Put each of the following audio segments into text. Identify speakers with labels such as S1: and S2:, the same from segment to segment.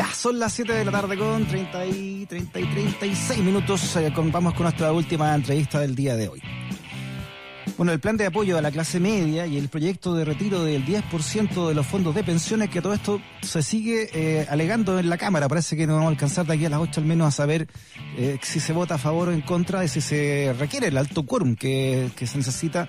S1: Ya, son las 7 de la tarde con 30 y, 30 y 36 minutos. Eh, vamos con nuestra última entrevista del día de hoy. Bueno, el plan de apoyo a la clase media y el proyecto de retiro del 10% de los fondos de pensiones, que todo esto se sigue eh, alegando en la Cámara. Parece que no vamos a alcanzar de aquí a las 8 al menos a saber eh, si se vota a favor o en contra de si se requiere el alto quórum que, que se necesita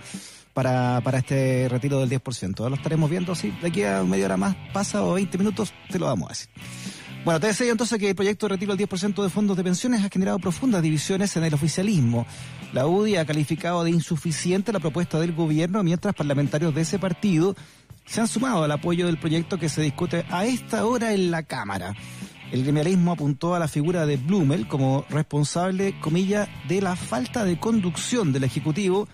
S1: para, para este retiro del 10%. Lo estaremos viendo, sí, de aquí a media hora más pasa o 20 minutos, te lo vamos a decir. Bueno, te decía entonces que el proyecto de retiro del 10% de fondos de pensiones ha generado profundas divisiones en el oficialismo. La UDI ha calificado de insuficiente la propuesta del gobierno, mientras parlamentarios de ese partido se han sumado al apoyo del proyecto que se discute a esta hora en la Cámara. El gremialismo apuntó a la figura de Blumel como responsable, comilla, de la falta de conducción del Ejecutivo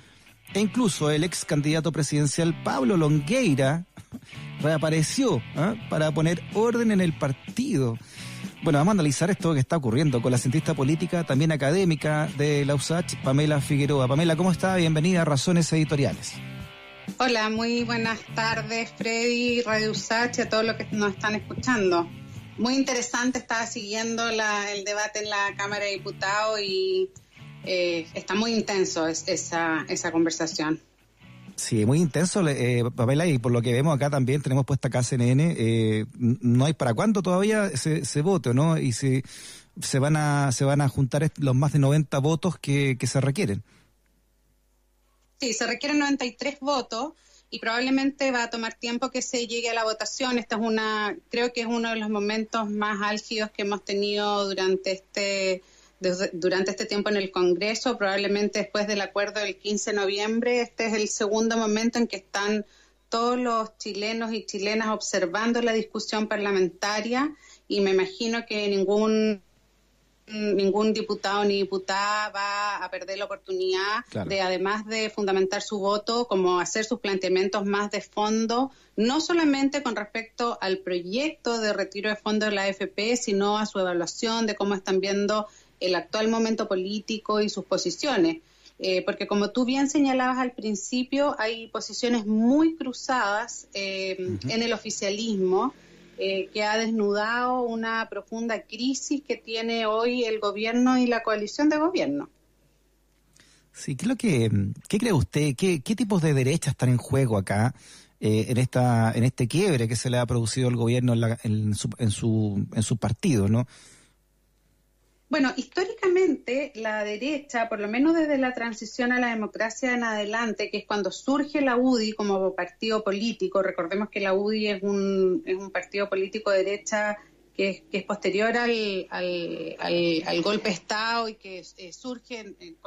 S1: e incluso el ex candidato presidencial Pablo Longueira reapareció ¿ah? para poner orden en el partido. Bueno, vamos a analizar esto que está ocurriendo con la cientista política, también académica de la USACH, Pamela Figueroa. Pamela, ¿cómo está? Bienvenida a Razones Editoriales.
S2: Hola, muy buenas tardes, Freddy, Radio USACH a todos los que nos están escuchando. Muy interesante, estaba siguiendo el debate en la Cámara de Diputados y eh, está muy intenso esa, esa conversación.
S1: Sí, muy intenso, eh, Pamela, y por lo que vemos acá también tenemos puesta acá CNN, eh, no hay para cuándo todavía se, se vote, ¿no? Y se, se, van a, se van a juntar los más de 90 votos que, que se requieren.
S2: Sí, se requieren 93 votos y probablemente va a tomar tiempo que se llegue a la votación. Esta es una, creo que es uno de los momentos más álgidos que hemos tenido durante este durante este tiempo en el Congreso, probablemente después del acuerdo del 15 de noviembre, este es el segundo momento en que están todos los chilenos y chilenas observando la discusión parlamentaria y me imagino que ningún ningún diputado ni diputada va a perder la oportunidad de, además de fundamentar su voto, como hacer sus planteamientos más de fondo, no solamente con respecto al proyecto de retiro de fondos de la AFP, sino a su evaluación de cómo están viendo el actual momento político y sus posiciones. Eh, porque como tú bien señalabas al principio, hay posiciones muy cruzadas eh, en el oficialismo eh, que ha desnudado una profunda crisis que tiene hoy el gobierno y la coalición de gobierno.
S1: Sí, ¿qué, lo que, qué cree usted? ¿Qué, ¿Qué tipos de derechas están en juego acá? en esta en este quiebre que se le ha producido al gobierno en, en, su, en, su, en su partido, ¿no?
S2: Bueno, históricamente la derecha, por lo menos desde la transición a la democracia en adelante, que es cuando surge la UDI como partido político, recordemos que la UDI es un, es un partido político de derecha que es, posterior al, golpe de Estado y que eh, surge en,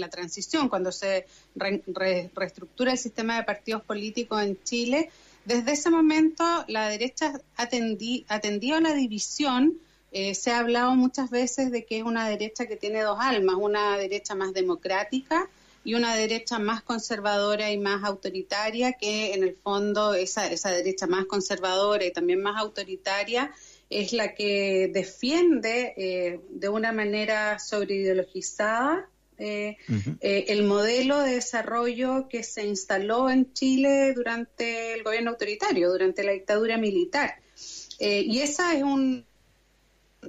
S2: la, transición, cuando se reestructura el sistema de partidos políticos en Chile. Desde ese momento la derecha atendí, atendió a la división eh, se ha hablado muchas veces de que es una derecha que tiene dos almas, una derecha más democrática y una derecha más conservadora y más autoritaria, que en el fondo esa, esa derecha más conservadora y también más autoritaria es la que defiende eh, de una manera sobreideologizada eh, el modelo de desarrollo que se instaló en Chile durante el gobierno autoritario, durante la dictadura militar. y esa es un,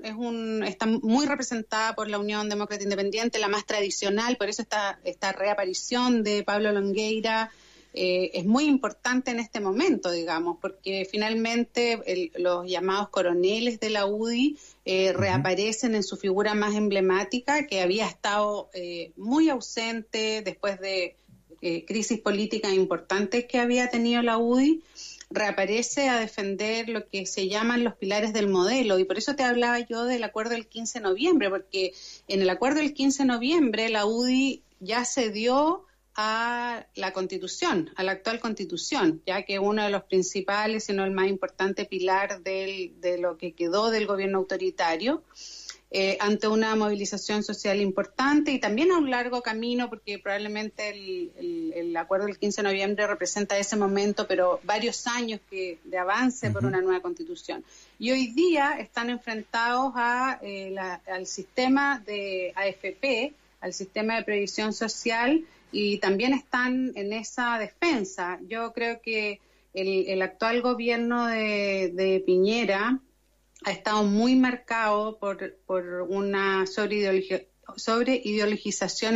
S2: es un, está muy representada por la Unión Demócrata Independiente, la más tradicional, por eso esta, esta reaparición de Pablo Longueira eh, es muy importante en este momento, digamos, porque finalmente los llamados coroneles de la UDI eh, reaparecen en su figura más emblemática, que había estado eh, muy ausente después de crisis políticas importantes que había tenido la UDI reaparece a defender lo que se llaman los pilares del modelo. Y por eso te hablaba yo del acuerdo del 15 de noviembre, porque en el acuerdo del 15 de noviembre la UDI ya se dio a la constitución, a la actual constitución, ya que uno de los principales, si no el más importante pilar del, de lo que quedó del gobierno autoritario, eh, ante una movilización social importante y también a un largo camino, porque probablemente el, acuerdo del 15 de noviembre representa ese momento, pero varios años que, de avance por una nueva constitución. Y hoy día están enfrentados a, eh, al sistema de AFP, al sistema de previsión social, y también están en esa defensa. Yo creo que el, actual gobierno de, de Piñera, ha estado muy marcado por, por una sobreideología sobre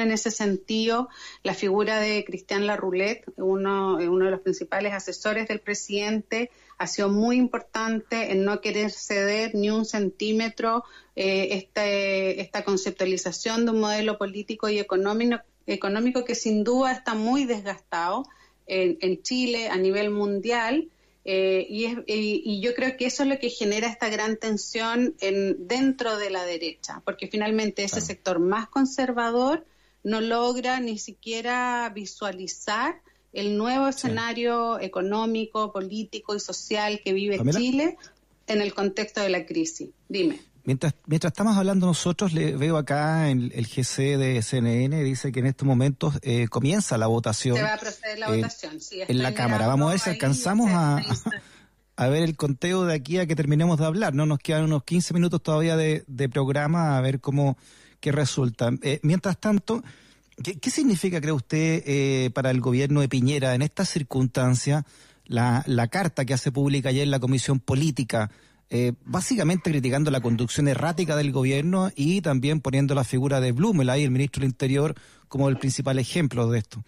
S2: en ese sentido, la figura de Cristian Larroulet, uno, uno de los principales asesores del presidente, ha sido muy importante en no querer ceder ni un centímetro eh, este, esta conceptualización de un modelo político y económico, económico que sin duda está muy desgastado en, en Chile a nivel mundial eh, y, y, yo creo que eso es lo que genera esta gran tensión en, dentro de la derecha, porque finalmente ese sector más conservador no logra ni siquiera visualizar el nuevo escenario económico, político y social que vive Chile en el contexto de la crisis. Dime.
S1: Mientras, mientras estamos hablando nosotros, le veo acá en el GC de CNN, dice que en estos momentos eh, comienza la votación.
S2: Se va a proceder la votación, sí.
S1: En la Cámara. Vamos a ver si alcanzamos a, a, ver el conteo de aquí a que terminemos de hablar. No nos quedan unos 15 minutos todavía de, programa, a ver cómo qué resulta. Eh, mientras tanto, ¿qué, significa, cree usted, eh, para el gobierno de Piñera en esta circunstancia la, la carta que hace pública ayer la Comisión Política? Eh, básicamente criticando la conducción errática del gobierno y también poniendo la figura de Blumel ahí, el ministro del Interior, como el principal ejemplo de esto.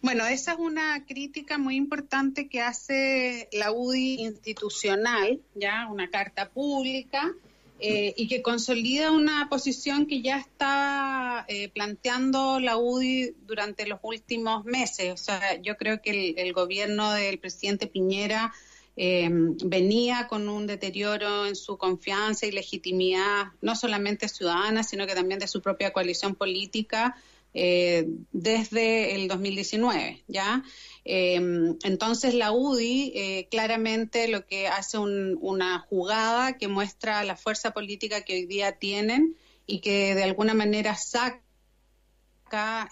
S2: Bueno, esa es una crítica muy importante que hace la UDI institucional, ya una carta pública, eh, y que consolida una posición que ya está eh, planteando la UDI durante los últimos meses. O sea, yo creo que el gobierno del presidente Piñera eh, venía con un deterioro en su confianza y legitimidad, no solamente ciudadana, sino que también de su propia coalición política eh, desde el 2019, ¿ya? Eh, entonces la UDI claramente lo que hace una jugada que muestra la fuerza política que hoy día tienen y que de alguna manera saca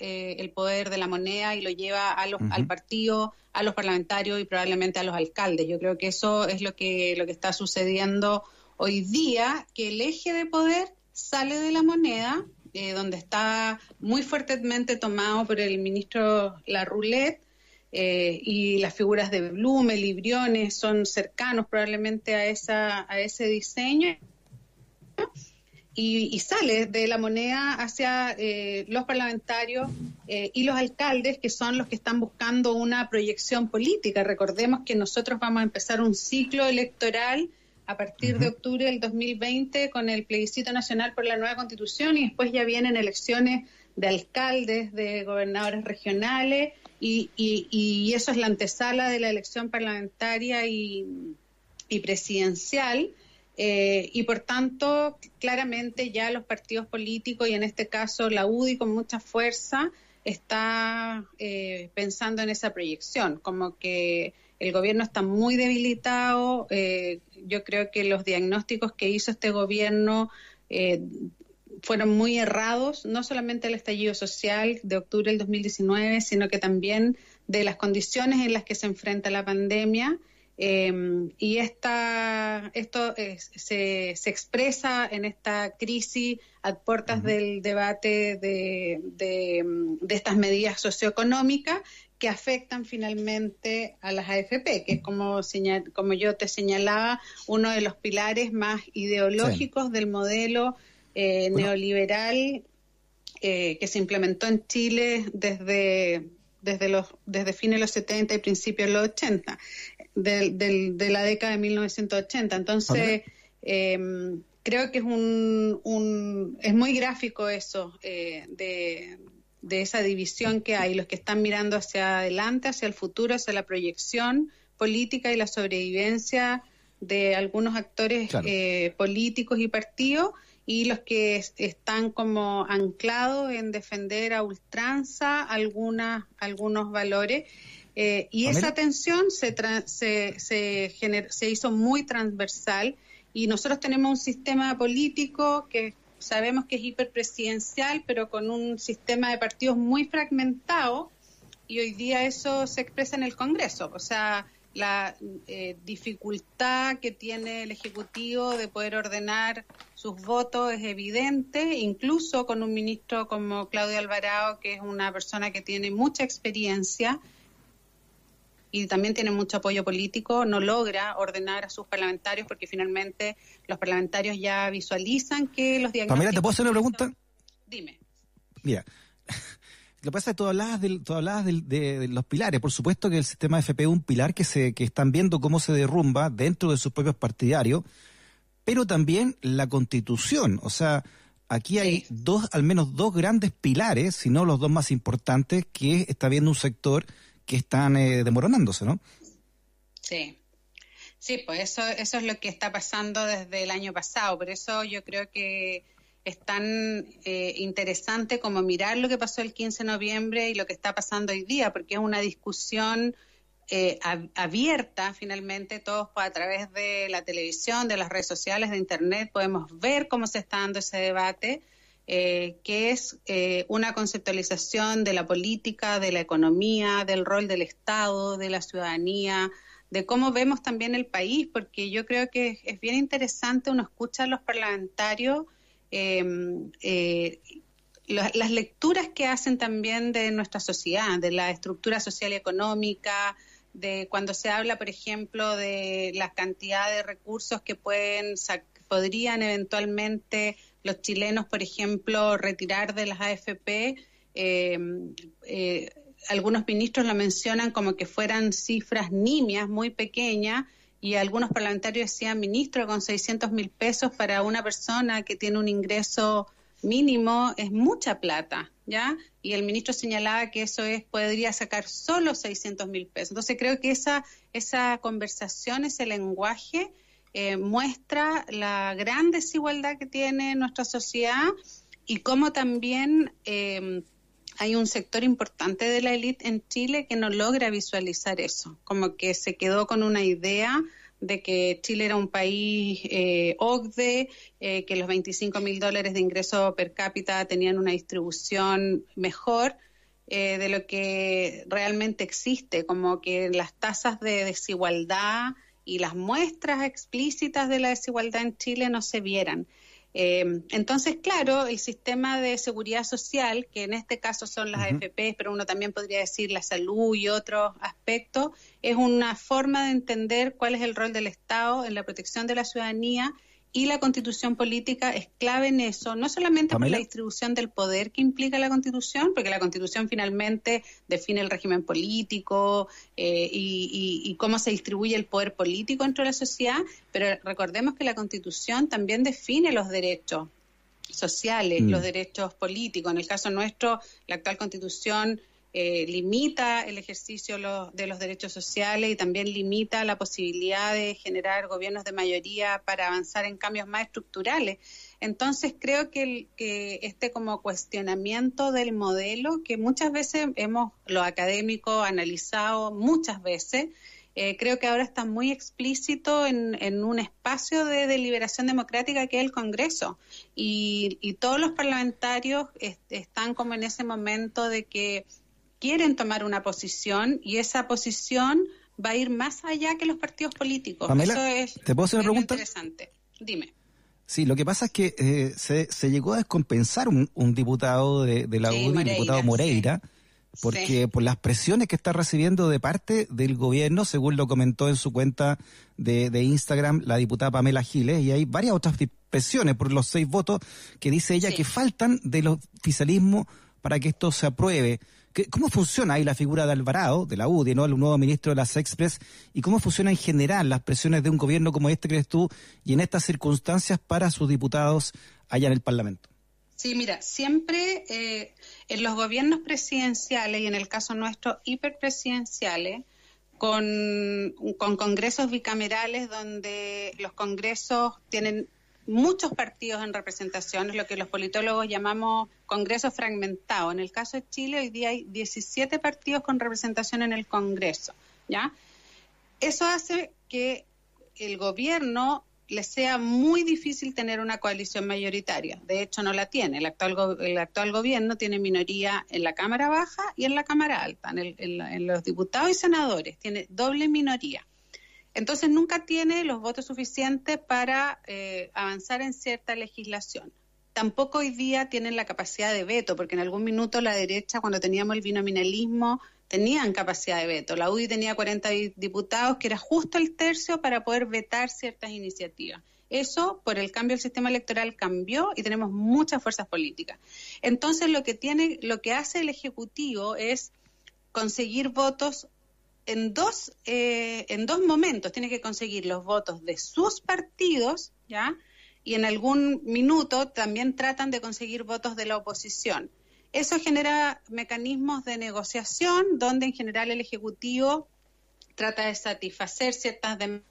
S2: eh, el poder de la moneda y lo lleva a los, al partido, a los parlamentarios y probablemente a los alcaldes. Yo creo que eso es lo que, lo que está sucediendo hoy día, que el eje de poder sale de la moneda, eh, donde está muy fuertemente tomado por el ministro La Roulette, eh, y las figuras de Blume, Libriones son cercanos probablemente a, esa, a ese diseño y, sale de la moneda hacia eh, los parlamentarios eh, y los alcaldes, que son los que están buscando una proyección política. Recordemos que nosotros vamos a empezar un ciclo electoral a partir de octubre del 2020 con el plebiscito nacional por la nueva constitución y después ya vienen elecciones de alcaldes, de gobernadores regionales y, y, eso es la antesala de la elección parlamentaria y, y presidencial. Eh, y por tanto, claramente ya los partidos políticos, y en este caso la UDI con mucha fuerza, está eh, pensando en esa proyección, como que el gobierno está muy debilitado. Eh, yo creo que los diagnósticos que hizo este gobierno fueron muy errados, no solamente el estallido social de octubre del 2019, sino que también de las condiciones en las que se enfrenta la pandemia Em, y esta, esto se, se, expresa en esta crisis a puertas del debate de, de, estas medidas socioeconómicas que afectan finalmente a las AFP, que es como, como yo te señalaba, uno de los pilares más ideológicos del modelo eh, neoliberal eh, que se implementó en Chile desde desde los desde fines de los 70 y principios de los 80 de, la década de 1980. Entonces, em, creo que es un, es muy gráfico eso eh, de, esa división que hay, los que están mirando hacia adelante, hacia el futuro, hacia la proyección política y la sobrevivencia de algunos actores eh, políticos y partidos y los que están como anclados en defender a ultranza algunas, algunos valores eh, y esa tensión se, se, se, se hizo muy transversal y nosotros tenemos un sistema político que sabemos que es hiperpresidencial, pero con un sistema de partidos muy fragmentado y hoy día eso se expresa en el Congreso. O sea, la eh, dificultad que tiene el Ejecutivo de poder ordenar sus votos es evidente, incluso con un ministro como Claudio Alvarado, que es una persona que tiene mucha experiencia y también tiene mucho apoyo político, no logra ordenar a sus parlamentarios porque finalmente los parlamentarios ya visualizan que los diagnósticos...
S1: Pamela, ¿te puedo hacer una pregunta?
S2: Dime.
S1: Mira, lo que pasa es que tú hablabas, de, los pilares. Por supuesto que el sistema de FP es un pilar que, se, que están viendo cómo se derrumba dentro de sus propios partidarios, pero también la constitución. O sea, aquí hay dos, al menos dos grandes pilares, si no los dos más importantes, que está viendo un sector que están eh, demoronándose, ¿no?
S2: Sí. Sí, pues eso, eso es lo que está pasando desde el año pasado. Por eso yo creo que es tan eh, interesante como mirar lo que pasó el 15 de noviembre y lo que está pasando hoy día, porque es una discusión eh, abierta finalmente, todos a través de la televisión, de las redes sociales, de Internet, podemos ver cómo se está dando ese debate eh, que es eh, una conceptualización de la política, de la economía, del rol del Estado, de la ciudadanía, de cómo vemos también el país, porque yo creo que es, bien interesante, uno escucha a los parlamentarios em, eh, las lecturas que hacen también de nuestra sociedad, de la estructura social y económica, de cuando se habla, por ejemplo, de la cantidad de recursos que pueden podrían eventualmente los chilenos, por ejemplo, retirar de las AFP, eh, eh, algunos ministros lo mencionan como que fueran cifras nimias, muy pequeñas, y algunos parlamentarios decían, ministro, con 600 mil pesos para una persona que tiene un ingreso mínimo es mucha plata, ¿ya? Y el ministro señalaba que eso es podría sacar solo 600 mil pesos. Entonces creo que esa, esa conversación, ese lenguaje, eh, muestra la gran desigualdad que tiene nuestra sociedad y cómo también eh, hay un sector importante de la élite en Chile que no logra visualizar eso, como que se quedó con una idea de que Chile era un país eh, OCDE, eh, que los 25 mil dólares de ingreso per cápita tenían una distribución mejor de lo que realmente existe, como que las tasas de desigualdad y las muestras explícitas de la desigualdad en Chile no se vieran. Eh, entonces, claro, el sistema de seguridad social, que en este caso son las AFP, pero uno también podría decir la salud y otros aspectos, es una forma de entender cuál es el rol del Estado en la protección de la ciudadanía y la constitución política es clave en eso, no solamente por la distribución del poder que implica la constitución, porque la constitución finalmente define el régimen político eh, y, cómo se distribuye el poder político dentro de la sociedad, pero recordemos que la constitución también define los derechos sociales, los mm. derechos políticos. En el caso nuestro, la actual constitución eh, limita el ejercicio de los derechos sociales y también limita la posibilidad de generar gobiernos de mayoría para avanzar en cambios más estructurales. Entonces creo que, este como cuestionamiento del modelo que muchas veces hemos, los académicos, analizado muchas veces, eh, creo que ahora está muy explícito en, un espacio de deliberación democrática que es el Congreso. Y, todos los parlamentarios están como en ese momento de que quieren tomar una posición y esa posición va a ir más allá que los partidos políticos.
S1: Eso es ¿te puedo hacer una pregunta?
S2: Interesante. Dime.
S1: Sí, lo que pasa es que eh, se, llegó a descompensar un, diputado de, la UDI, el diputado Moreira, porque por las presiones que está recibiendo de parte del gobierno, según lo comentó en su cuenta de, Instagram la diputada Pamela Giles, y hay varias otras presiones por los seis votos que dice ella que faltan del oficialismo para que esto se apruebe. ¿Cómo funciona ahí la figura de Alvarado, de la UDI, ¿no? el nuevo ministro de las Express, y cómo funciona en general las presiones de un gobierno como este, crees tú, y en estas circunstancias para sus diputados allá en el Parlamento?
S2: Sí, mira, siempre eh, en los gobiernos presidenciales y en el caso nuestro hiperpresidenciales, con, con congresos bicamerales donde los congresos tienen muchos partidos en representación, es lo que los politólogos llamamos congreso fragmentado. En el caso de Chile, hoy día hay 17 partidos con representación en el Congreso, ¿ya? Eso hace que el gobierno le sea muy difícil tener una coalición mayoritaria. De hecho, no la tiene. El actual, el actual gobierno tiene minoría en la Cámara Baja y en la Cámara Alta, en, en los diputados y senadores. Tiene doble minoría. Entonces nunca tiene los votos suficientes para eh, avanzar en cierta legislación. Tampoco hoy día tienen la capacidad de veto, porque en algún minuto la derecha, cuando teníamos el binominalismo, tenían capacidad de veto. La UDI tenía 40 diputados, que era justo el tercio para poder vetar ciertas iniciativas. Eso, por el cambio del sistema electoral, cambió y tenemos muchas fuerzas políticas. Entonces, lo que tiene, lo que hace el Ejecutivo es conseguir votos en dos, eh, en dos momentos. Tiene que conseguir los votos de sus partidos, ¿ya? Y en algún minuto también tratan de conseguir votos de la oposición. Eso genera mecanismos de negociación donde en general el Ejecutivo trata de satisfacer ciertas demandas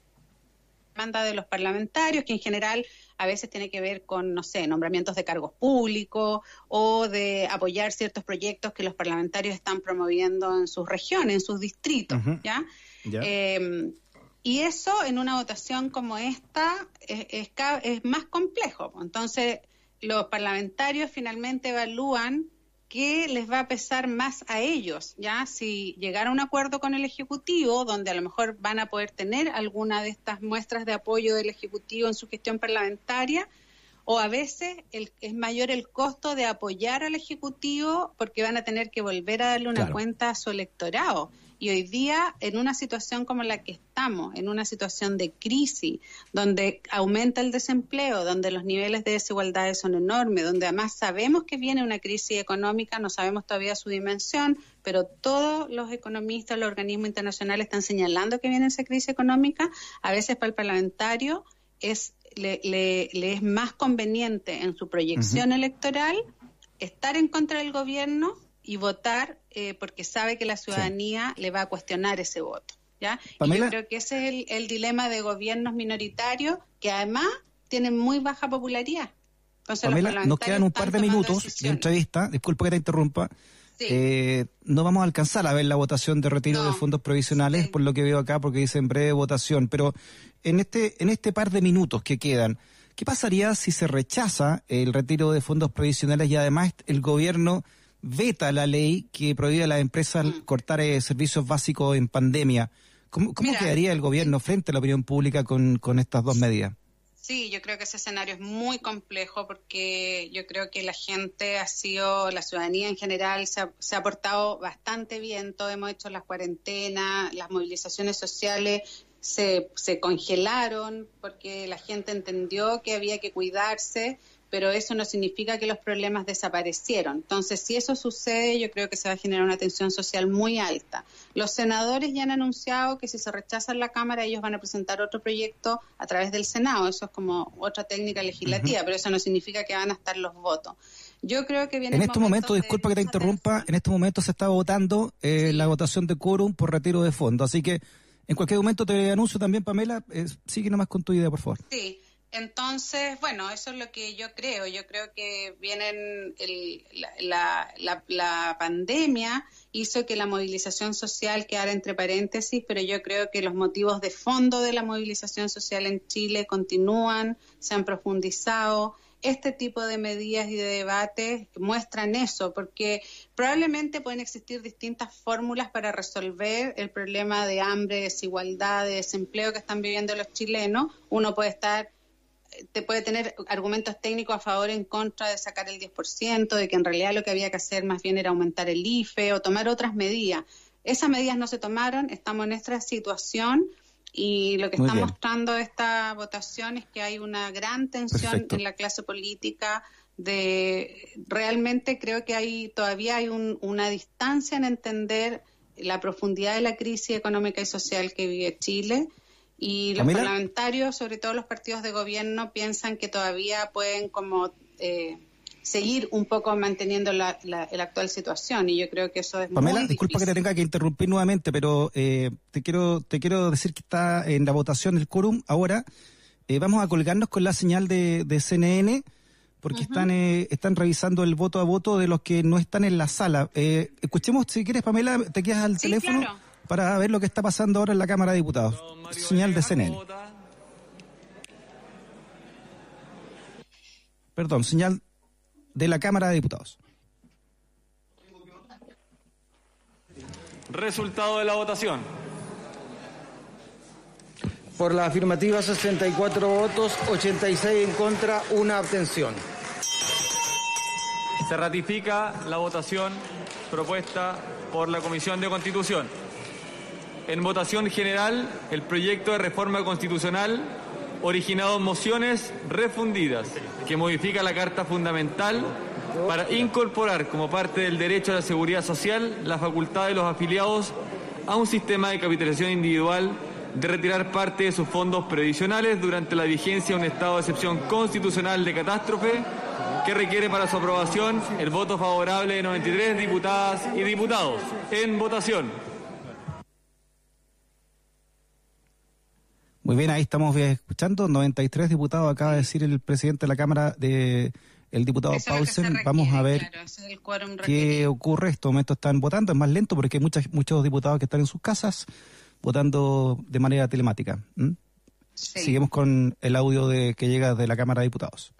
S2: demanda de los parlamentarios, que en general a veces tiene que ver con, no sé, nombramientos de cargos públicos o de apoyar ciertos proyectos que los parlamentarios están promoviendo en sus regiones, en sus distritos, ¿ya? Em, y eso en una votación como esta es, es más complejo. Entonces, los parlamentarios finalmente evalúan qué les va a pesar más a ellos, ¿ya? Si llegar a un acuerdo con el Ejecutivo, donde a lo mejor van a poder tener alguna de estas muestras de apoyo del Ejecutivo en su gestión parlamentaria, o a veces es mayor el costo de apoyar al Ejecutivo porque van a tener que volver a darle una cuenta a su electorado. Y hoy día, en una situación como la que estamos, en una situación de crisis, donde aumenta el desempleo, donde los niveles de desigualdades son enormes, donde además sabemos que viene una crisis económica, no sabemos todavía su dimensión, pero todos los economistas, los organismos internacionales están señalando que viene esa crisis económica, a veces para el parlamentario es, le, es más conveniente en su proyección electoral estar en contra del gobierno y votar eh, porque sabe que la ciudadanía le va a cuestionar ese voto. ¿ya? Y yo creo que ese es el, dilema de gobiernos minoritarios que además tienen muy baja popularidad.
S1: Pamela, nos quedan un par de minutos de entrevista, disculpa que te interrumpa. Eh, no vamos a alcanzar a ver la votación de retiro de fondos provisionales, por lo que veo acá, porque dice en breve votación, pero en este, en este par de minutos que quedan, ¿qué pasaría si se rechaza el retiro de fondos provisionales y además el gobierno veta la ley que prohíbe a las empresas mm. cortar eh, servicios básicos en pandemia. ¿Cómo, quedaría el gobierno frente a la opinión pública con, con estas dos medidas?
S2: Sí, yo creo que ese escenario es muy complejo porque yo creo que la gente ha sido, la ciudadanía en general se ha, se ha portado bastante bien, todos hemos hecho las cuarentenas, las movilizaciones sociales se, se congelaron porque la gente entendió que había que cuidarse pero eso no significa que los problemas desaparecieron. Entonces, si eso sucede, yo creo que se va a generar una tensión social muy alta. Los senadores ya han anunciado que si se rechaza en la Cámara, ellos van a presentar otro proyecto a través del Senado. Eso es como otra técnica legislativa, pero eso no significa que van a estar los votos. Yo creo que viene
S1: en este momento, disculpa que te interrumpa, en este momento se está votando eh, la votación de quórum por retiro de fondo. Así que en cualquier momento te anuncio también, Pamela, eh, sigue nomás con tu idea, por favor.
S2: Sí. Entonces, bueno, eso es lo que yo creo. Yo creo que vienen la, la, pandemia hizo que la movilización social quedara entre paréntesis, pero yo creo que los motivos de fondo de la movilización social en Chile continúan, se han profundizado. Este tipo de medidas y de debates muestran eso, porque probablemente pueden existir distintas fórmulas para resolver el problema de hambre, desigualdad, de desempleo que están viviendo los chilenos. Uno puede estar te puede tener argumentos técnicos a favor o en contra de sacar el 10%, de que en realidad lo que había que hacer más bien era aumentar el IFE o tomar otras medidas. Esas medidas no se tomaron, estamos en esta situación y lo que está mostrando esta votación es que hay una gran tensión en la clase política de realmente creo que hay todavía hay una distancia en entender la profundidad de la crisis económica y social que vive Chile y los parlamentarios, sobre todo los partidos de gobierno, piensan que todavía pueden como eh, seguir un poco manteniendo la, la, actual situación y yo creo que eso es
S1: Pamela, disculpa que te tenga que interrumpir nuevamente, pero eh, te quiero te quiero decir que está en la votación del quórum. Ahora. Eh, vamos a colgarnos con la señal de, de CNN porque están están revisando el voto a voto de los que no están en la sala. escuchemos, si quieres, Pamela, te quedas al teléfono para ver lo que está pasando ahora en la Cámara de Diputados. Señal de CNN. Perdón, señal de la Cámara de Diputados.
S3: Resultado de la votación.
S4: Por la afirmativa 64 votos, 86 en contra, una abstención.
S3: Se ratifica la votación propuesta por la Comisión de Constitución. En votación general, el proyecto de reforma constitucional originado mociones refundidas que modifica la Carta Fundamental para incorporar como parte del derecho a la seguridad social la facultad de los afiliados a un sistema de capitalización individual de retirar parte de sus fondos previsionales durante la vigencia de un estado de excepción constitucional de catástrofe que requiere para su aprobación el voto favorable de 93 diputadas y diputados. En votación.
S1: Muy bien, ahí estamos escuchando. 93 diputados acaba de decir el presidente de la Cámara de el diputado Paulsen. Vamos a ver qué ocurre. Estos momentos están votando. Es más lento porque hay muchas, muchos diputados que están en sus casas votando de manera telemática. Seguimos con el audio de que llega de la Cámara de Diputados.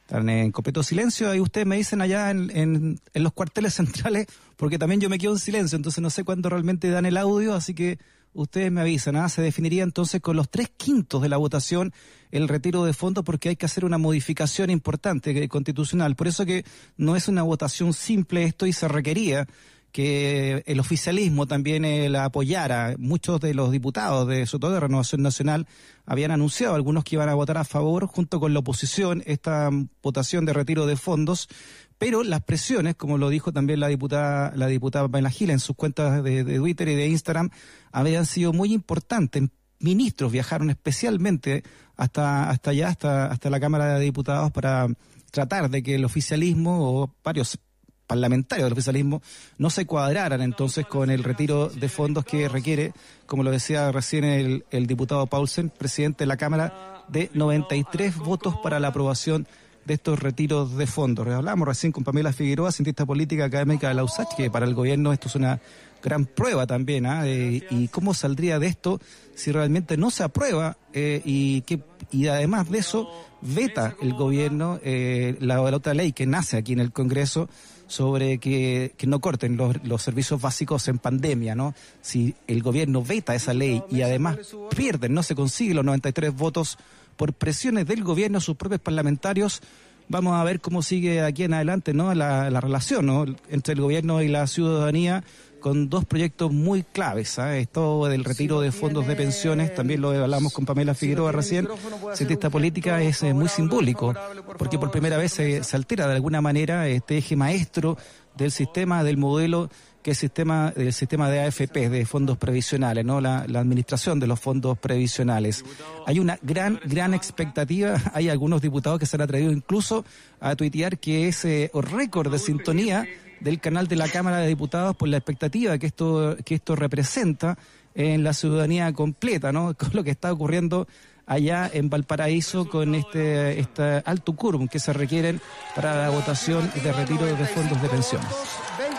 S1: Están en completo silencio. Ahí ustedes me dicen allá en, en, en, los cuarteles centrales, porque también yo me quedo en silencio, entonces no sé cuándo realmente dan el audio, así que ustedes me avisan. ¿ah? Se definiría entonces con los tres quintos de la votación el retiro de fondos porque hay que hacer una modificación importante constitucional. Por eso que no es una votación simple esto y se requería que el oficialismo también eh, la apoyara. Muchos de los diputados de sobre todo de Renovación Nacional habían anunciado algunos que iban a votar a favor junto con la oposición esta votación de retiro de fondos, pero las presiones, como lo dijo también la diputada la diputada Gil en sus cuentas de, de Twitter y de Instagram, habían sido muy importantes. Ministros viajaron especialmente hasta hasta allá, hasta hasta la Cámara de Diputados para tratar de que el oficialismo o varios parlamentarios del oficialismo no se cuadraran entonces con el retiro de fondos que requiere, como lo decía recién el, el diputado Paulsen, presidente de la Cámara, de 93 votos para la aprobación de estos retiros de fondos. Hablamos recién con Pamela Figueroa, cientista política académica de la USACH, que para el gobierno esto es una gran prueba también, ¿ah? eh, y cómo saldría de esto si realmente no se aprueba eh, y que y además de eso veta el gobierno eh, la, la otra ley que nace aquí en el Congreso sobre que, que no corten los, los, servicios básicos en pandemia, ¿no? Si el gobierno veta esa ley y además pierden, no se consigue los 93 votos por presiones del gobierno, sus propios parlamentarios, vamos a ver cómo sigue aquí en adelante, ¿no? La, la relación, ¿no? Entre el gobierno y la ciudadanía con dos proyectos muy claves. ¿eh? Esto del retiro de fondos de pensiones, también lo hablamos con Pamela Figueroa recién, cientista política, es eh, muy simbólico, porque por primera vez se, se, altera de alguna manera este eje maestro del sistema, del modelo que el sistema, de AFP, de fondos previsionales, ¿no? La, administración de los fondos previsionales. Hay una gran, gran expectativa. Hay algunos diputados que se han atrevido incluso a tuitear que ese récord de sintonía del canal de la Cámara de Diputados por la expectativa que esto, que esto representa en la ciudadanía completa, ¿no? Con lo que está ocurriendo allá en Valparaíso con este, este alto quórum que se requieren para la votación de retiro de fondos de pensiones.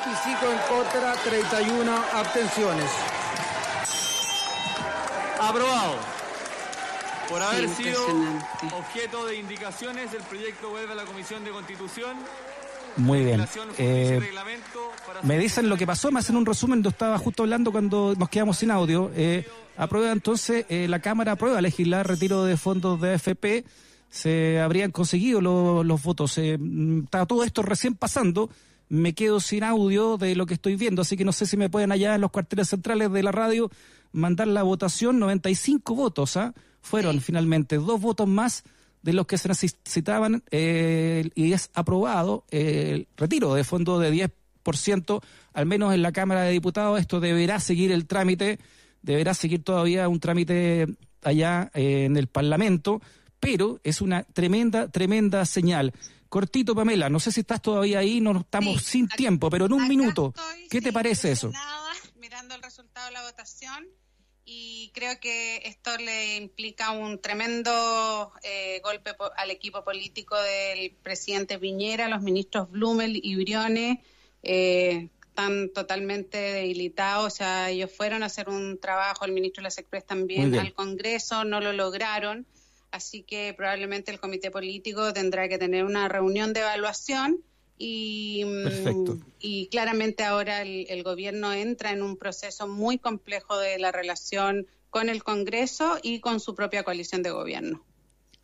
S4: 25 en contra, 31 abstenciones.
S3: Aprobado. Por haber sido objeto de indicaciones, el proyecto vuelve a la Comisión de Constitución.
S1: Muy bien. Eh, me dicen lo que pasó, me hacen un resumen, yo estaba justo hablando cuando nos quedamos sin audio. Eh, aprueba entonces, eh, la Cámara aprueba legislar retiro de fondos de AFP, se habrían conseguido lo, los votos. Eh, está todo esto recién pasando, me quedo sin audio de lo que estoy viendo, así que no sé si me pueden allá en los cuarteles centrales de la radio mandar la votación, 95 votos, ¿ah? Fueron finalmente dos votos más de los que se necesitaban eh, y es aprobado eh, el retiro de fondo de 10%, al menos en la Cámara de Diputados. Esto deberá seguir el trámite, deberá seguir todavía un trámite allá eh, en el Parlamento, pero es una tremenda, tremenda señal. Cortito, Pamela, no sé si estás todavía ahí, no estamos
S2: sí,
S1: sin tiempo, pero en un minuto,
S2: estoy,
S1: ¿qué te parece eso?
S2: Nada, mirando el resultado de la votación y creo que esto le implica un tremendo eh, golpe al equipo político del presidente Piñera, los ministros Blumel y Briones eh, están totalmente debilitados, o sea, ellos fueron a hacer un trabajo, el ministro de las Express también al Congreso, no lo lograron, así que probablemente el comité político tendrá que tener una reunión de evaluación y,
S1: Perfecto.
S2: y claramente ahora el, el, gobierno entra en un proceso muy complejo de la relación con el Congreso y con su propia coalición de gobierno.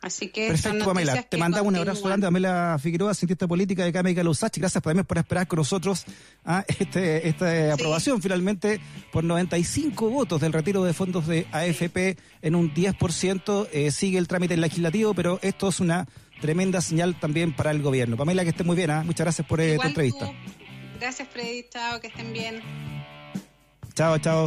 S2: Así que
S1: Perfecto, Pamela. Te mandamos un abrazo grande, Pamela Figueroa, cientista política de Cámara Lusachi. Gracias también por esperar con nosotros a este, esta aprobación finalmente por 95 votos del retiro de fondos de AFP en un 10%. Eh, sigue el trámite legislativo, pero esto es una tremenda señal también para el gobierno. Pamela, que esté muy bien. ¿ah? Muchas gracias por eh, tu entrevista.
S2: Gracias, Freddy. Chao, que estén bien.
S1: Chao, chao.